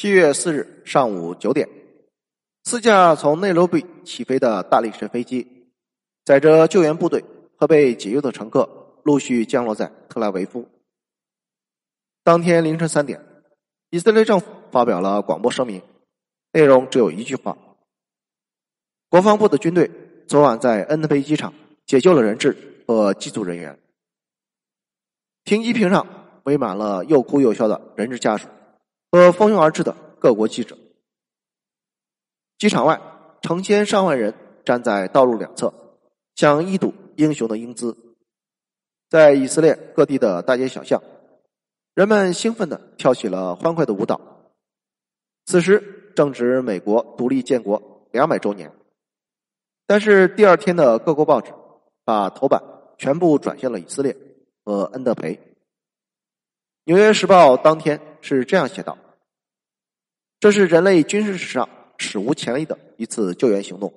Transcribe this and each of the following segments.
七月四日上午九点，四架从内罗毕起飞的大力神飞机，载着救援部队和被解救的乘客，陆续降落在特拉维夫。当天凌晨三点，以色列政府发表了广播声明，内容只有一句话：国防部的军队昨晚在恩德培机场解救了人质和机组人员。停机坪上围满了又哭又笑的人质家属。和蜂拥而至的各国记者，机场外成千上万人站在道路两侧，想一睹英雄的英姿。在以色列各地的大街小巷，人们兴奋的跳起了欢快的舞蹈。此时正值美国独立建国两百周年，但是第二天的各国报纸把头版全部转向了以色列和恩德培。《纽约时报》当天。是这样写道：“这是人类军事史上史无前例的一次救援行动。”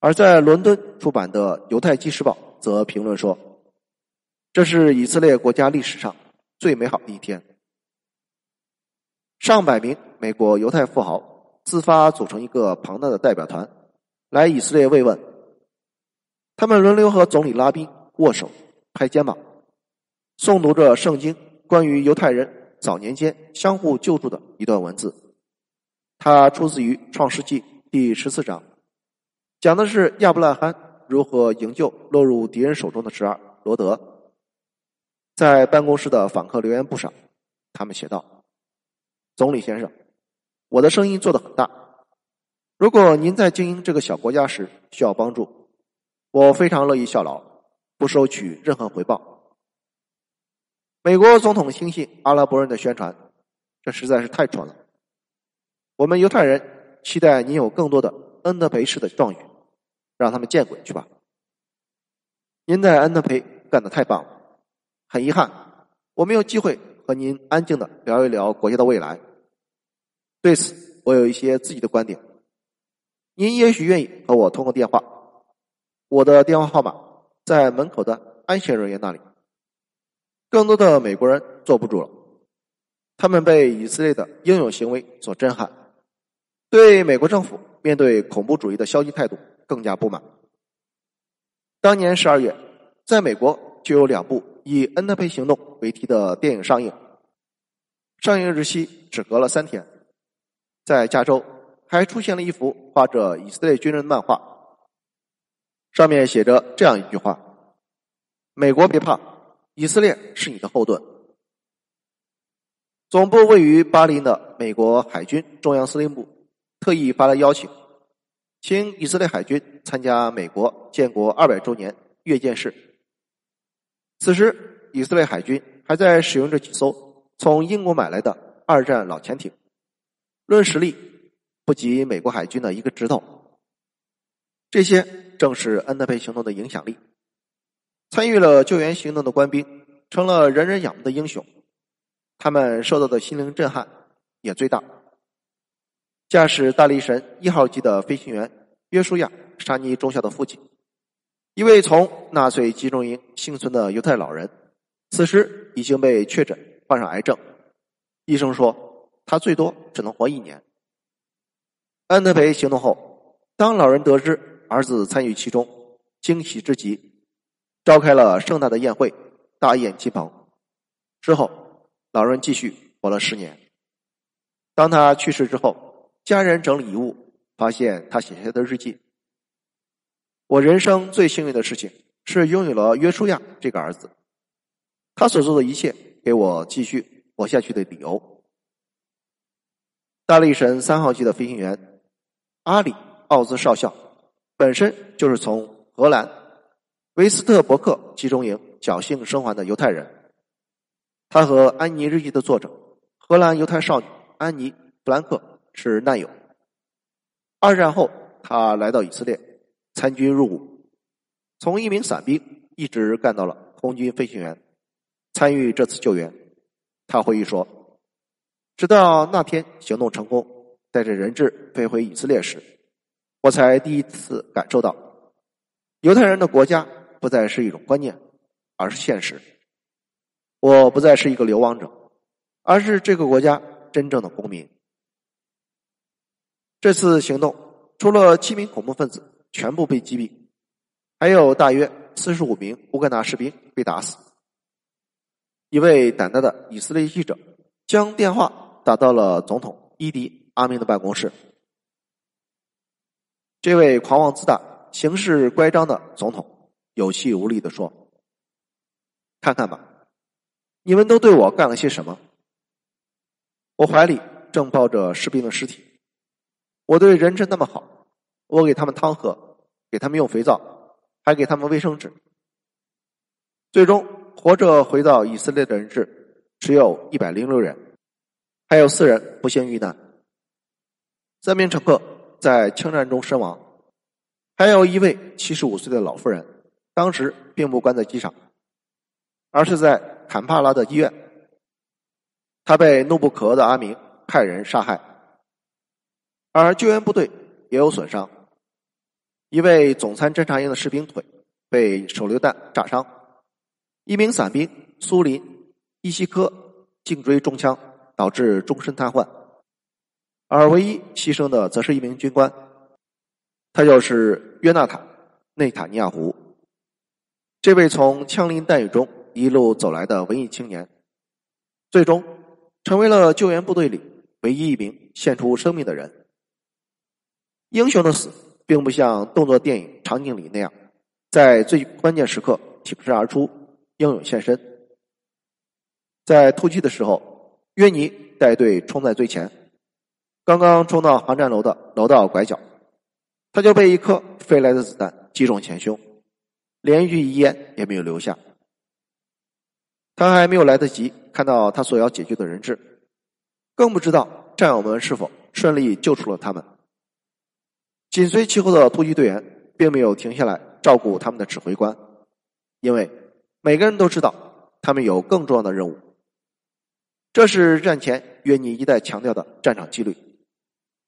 而在伦敦出版的《犹太纪事报》则评论说：“这是以色列国家历史上最美好的一天。”上百名美国犹太富豪自发组成一个庞大的代表团来以色列慰问，他们轮流和总理拉宾握手、拍肩膀，诵读着圣经关于犹太人。早年间相互救助的一段文字，它出自于《创世纪》第十四章，讲的是亚伯拉罕如何营救落入敌人手中的侄儿罗德。在办公室的访客留言簿上，他们写道：“总理先生，我的声音做得很大。如果您在经营这个小国家时需要帮助，我非常乐意效劳，不收取任何回报。”美国总统轻信阿拉伯人的宣传，这实在是太蠢了。我们犹太人期待您有更多的恩德培式的壮举，让他们见鬼去吧！您在恩德培干得太棒了，很遗憾我没有机会和您安静的聊一聊国家的未来。对此，我有一些自己的观点。您也许愿意和我通过电话，我的电话号码在门口的安全人员那里。更多的美国人坐不住了，他们被以色列的英勇行为所震撼，对美国政府面对恐怖主义的消极态度更加不满。当年十二月，在美国就有两部以“恩特培行动”为题的电影上映，上映日期只隔了三天。在加州，还出现了一幅画着以色列军人的漫画，上面写着这样一句话：“美国别怕。”以色列是你的后盾。总部位于巴林的美国海军中央司令部特意发来邀请，请以色列海军参加美国建国二百周年阅舰式。此时，以色列海军还在使用着几艘从英国买来的二战老潜艇，论实力不及美国海军的一个指头。这些正是恩德培行动的影响力。参与了救援行动的官兵成了人人仰慕的英雄，他们受到的心灵震撼也最大。驾驶大力神一号机的飞行员约书亚·沙尼中校的父亲，一位从纳粹集中营幸存的犹太老人，此时已经被确诊患上癌症，医生说他最多只能活一年。安德培行动后，当老人得知儿子参与其中，惊喜之极。召开了盛大的宴会，大宴亲朋。之后，老人继续活了十年。当他去世之后，家人整理遗物，发现他写下的日记：“我人生最幸运的事情是拥有了约书亚这个儿子，他所做的一切给我继续活下去的理由。”大力神三号机的飞行员阿里奥兹少校，本身就是从荷兰。维斯特伯克集中营侥幸生还的犹太人，他和安妮日记的作者荷兰犹太少女安妮·弗兰克是难友。二战后，他来到以色列参军入伍，从一名伞兵一直干到了空军飞行员，参与这次救援。他回忆说：“直到那天行动成功，带着人质飞回以色列时，我才第一次感受到犹太人的国家。”不再是一种观念，而是现实。我不再是一个流亡者，而是这个国家真正的公民。这次行动除了七名恐怖分子全部被击毙，还有大约四十五名乌干达士兵被打死。一位胆大的以色列记者将电话打到了总统伊迪阿明的办公室。这位狂妄自大、行事乖张的总统有气无力的说：“看看吧，你们都对我干了些什么？我怀里正抱着士兵的尸体。”我对人质那么好，我给他们汤喝，给他们用肥皂，还给他们卫生纸。最终活着回到以色列的人质只有一百零六人，还有四人不幸遇难，三名乘客在枪战中身亡，还有一位七十五岁的老妇人，当时并不关在机场，而是在坎帕拉的医院，他被怒不可遏的阿明派人杀害。而救援部队也有损伤，一位总参侦察营的士兵腿被手榴弹炸伤，一名伞兵苏林伊西科颈椎中枪，导致终身瘫痪，而唯一牺牲的则是一名军官，他就是约纳塔内塔尼亚胡。这位从枪林弹雨中一路走来的文艺青年，最终成为了救援部队里唯一一名献出生命的人。英雄的死，并不像动作电影场景里那样，在最关键时刻挺身而出，英勇献身。在突击的时候，约尼带队冲在最前，刚刚冲到航站楼的楼道拐角，他就被一颗飞来的子弹击中前胸，连一句遗言也没有留下。他还没有来得及看到他所要解决的人质，更不知道战友们是否顺利救出了他们。紧随其后的突击队员并没有停下来照顾他们的指挥官，因为每个人都知道他们有更重要的任务。这是战前约尼一再强调的战场纪律：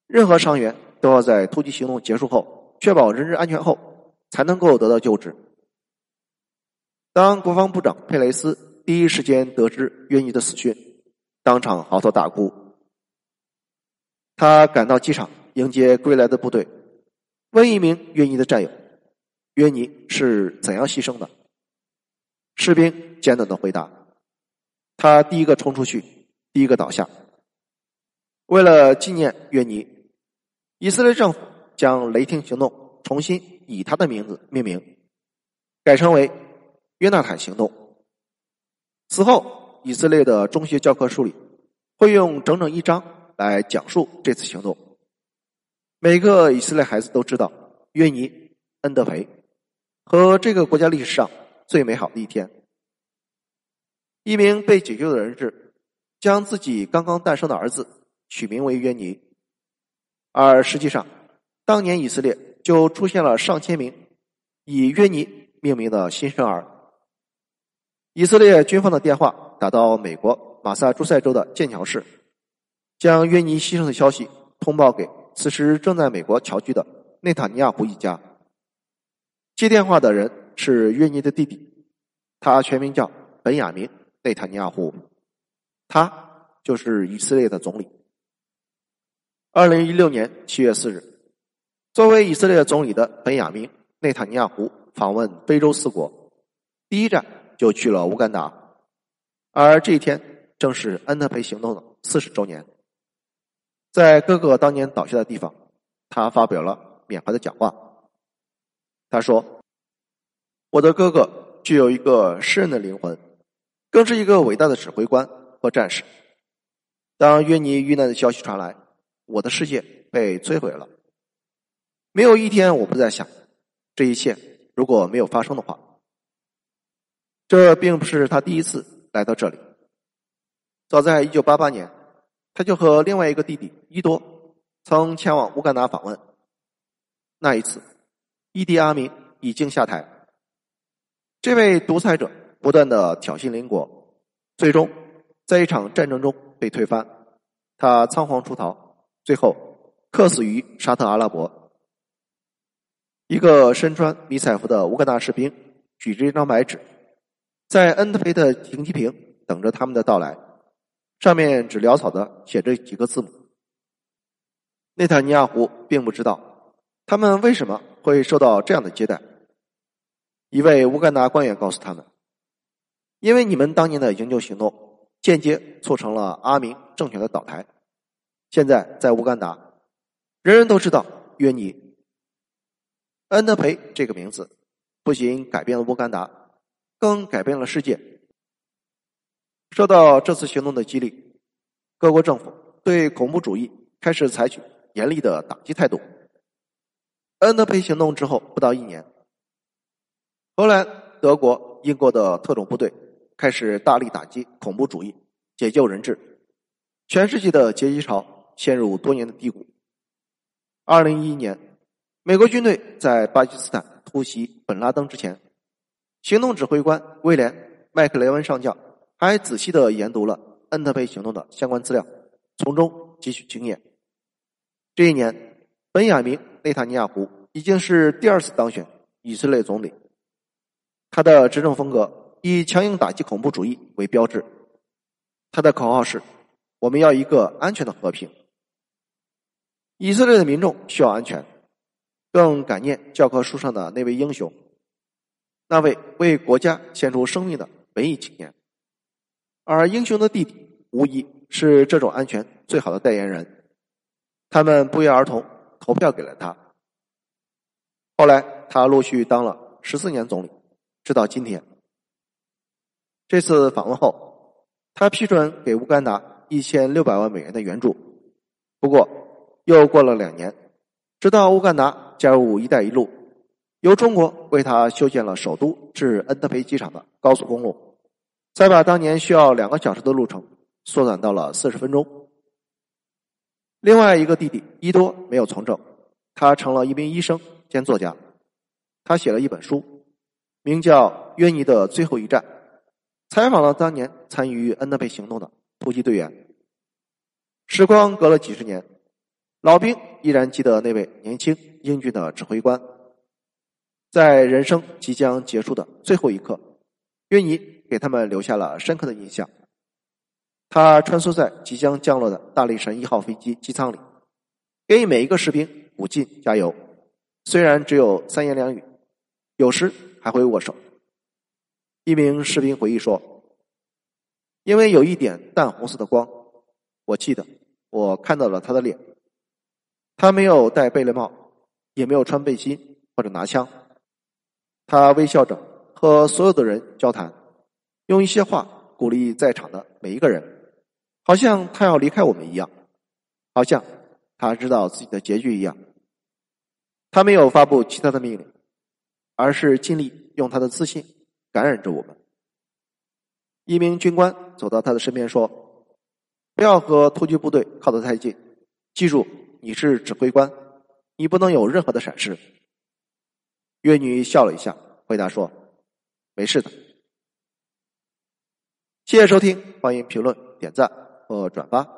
任何伤员都要在突击行动结束后，确保人质安全后，才能够得到救治。当国防部长佩雷斯第一时间得知约尼的死讯，当场嚎啕大哭。他赶到机场迎接归来的部队。问一名约尼的战友：“约尼是怎样牺牲的？”士兵简短的回答：“他第一个冲出去，第一个倒下。”为了纪念约尼，以色列政府将“雷霆行动”重新以他的名字命名，改称为“约纳坦行动”。此后，以色列的中学教科书里会用整整一章来讲述这次行动。每个以色列孩子都知道约尼·恩德培和这个国家历史上最美好的一天。一名被解救的人质将自己刚刚诞生的儿子取名为约尼，而实际上，当年以色列就出现了上千名以约尼命名的新生儿。以色列军方的电话打到美国马萨诸塞州的剑桥市，将约尼牺牲的消息通报给。此时正在美国侨居的内塔尼亚胡一家，接电话的人是约尼的弟弟，他全名叫本雅明内塔尼亚胡，他就是以色列的总理。二零一六年七月四日，作为以色列总理的本雅明内塔尼亚胡访问非洲四国，第一站就去了乌干达，而这一天正是安德培行动的四十周年。在哥哥当年倒下的地方，他发表了缅怀的讲话。他说：“我的哥哥具有一个诗人的灵魂，更是一个伟大的指挥官和战士。当约尼遇难的消息传来，我的世界被摧毁了。没有一天我不在想，这一切如果没有发生的话。这并不是他第一次来到这里。早在一九八八年。”他就和另外一个弟弟伊多曾前往乌干达访问。那一次，伊迪阿明已经下台，这位独裁者不断的挑衅邻国，最终在一场战争中被推翻。他仓皇出逃，最后客死于沙特阿拉伯。一个身穿迷彩服的乌干达士兵举着一张白纸，在恩德培的停机坪等着他们的到来。上面只潦草的写着几个字母。内塔尼亚胡并不知道他们为什么会受到这样的接待。一位乌干达官员告诉他们：“因为你们当年的营救行动，间接促成了阿明政权的倒台。现在在乌干达，人人都知道约尼恩德培这个名字，不仅改变了乌干达，更改变了世界。受到这次行动的激励，各国政府对恐怖主义开始采取。”严厉的打击态度。恩德培行动之后不到一年，荷兰、德国、英国的特种部队开始大力打击恐怖主义，解救人质，全世界的劫机潮陷入多年的低谷。二零一一年，美国军队在巴基斯坦突袭本拉登之前，行动指挥官威廉·麦克雷文上将还仔细的研读了恩特培行动的相关资料，从中汲取经验。这一年，本雅明·内塔尼亚胡已经是第二次当选以色列总理。他的执政风格以强硬打击恐怖主义为标志。他的口号是：“我们要一个安全的和平。”以色列的民众需要安全，更感念教科书上的那位英雄，那位为国家献出生命的文艺青年。而英雄的弟弟无疑是这种安全最好的代言人。他们不约而同投票给了他。后来，他陆续当了十四年总理，直到今天。这次访问后，他批准给乌干达一千六百万美元的援助。不过，又过了两年，直到乌干达加入“一带一路”，由中国为他修建了首都至恩德培机场的高速公路，才把当年需要两个小时的路程缩短到了四十分钟。另外一个弟弟伊多没有从政，他成了一名医生兼作家。他写了一本书，名叫《约尼的最后一战》，采访了当年参与恩德培行动的突击队员。时光隔了几十年，老兵依然记得那位年轻英俊的指挥官。在人生即将结束的最后一刻，约尼给他们留下了深刻的印象。他穿梭在即将降落的大力神一号飞机机舱里，给每一个士兵鼓劲加油。虽然只有三言两语，有时还会握手。一名士兵回忆说：“因为有一点淡红色的光，我记得我看到了他的脸。他没有戴贝雷帽，也没有穿背心或者拿枪。他微笑着和所有的人交谈，用一些话鼓励在场的每一个人。”好像他要离开我们一样，好像他知道自己的结局一样。他没有发布其他的命令，而是尽力用他的自信感染着我们。一名军官走到他的身边说：“不要和突击部队靠得太近，记住你是指挥官，你不能有任何的闪失。”约女笑了一下，回答说：“没事的。”谢谢收听，欢迎评论点赞。和转发。